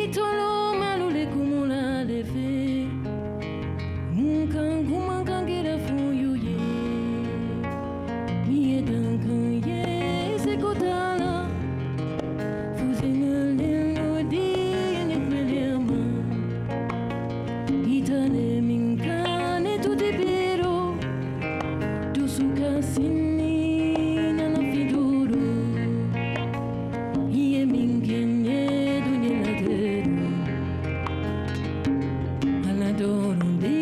Hitolo Aladoro di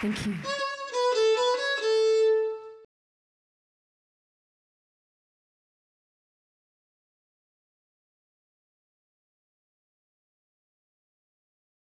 Thank you.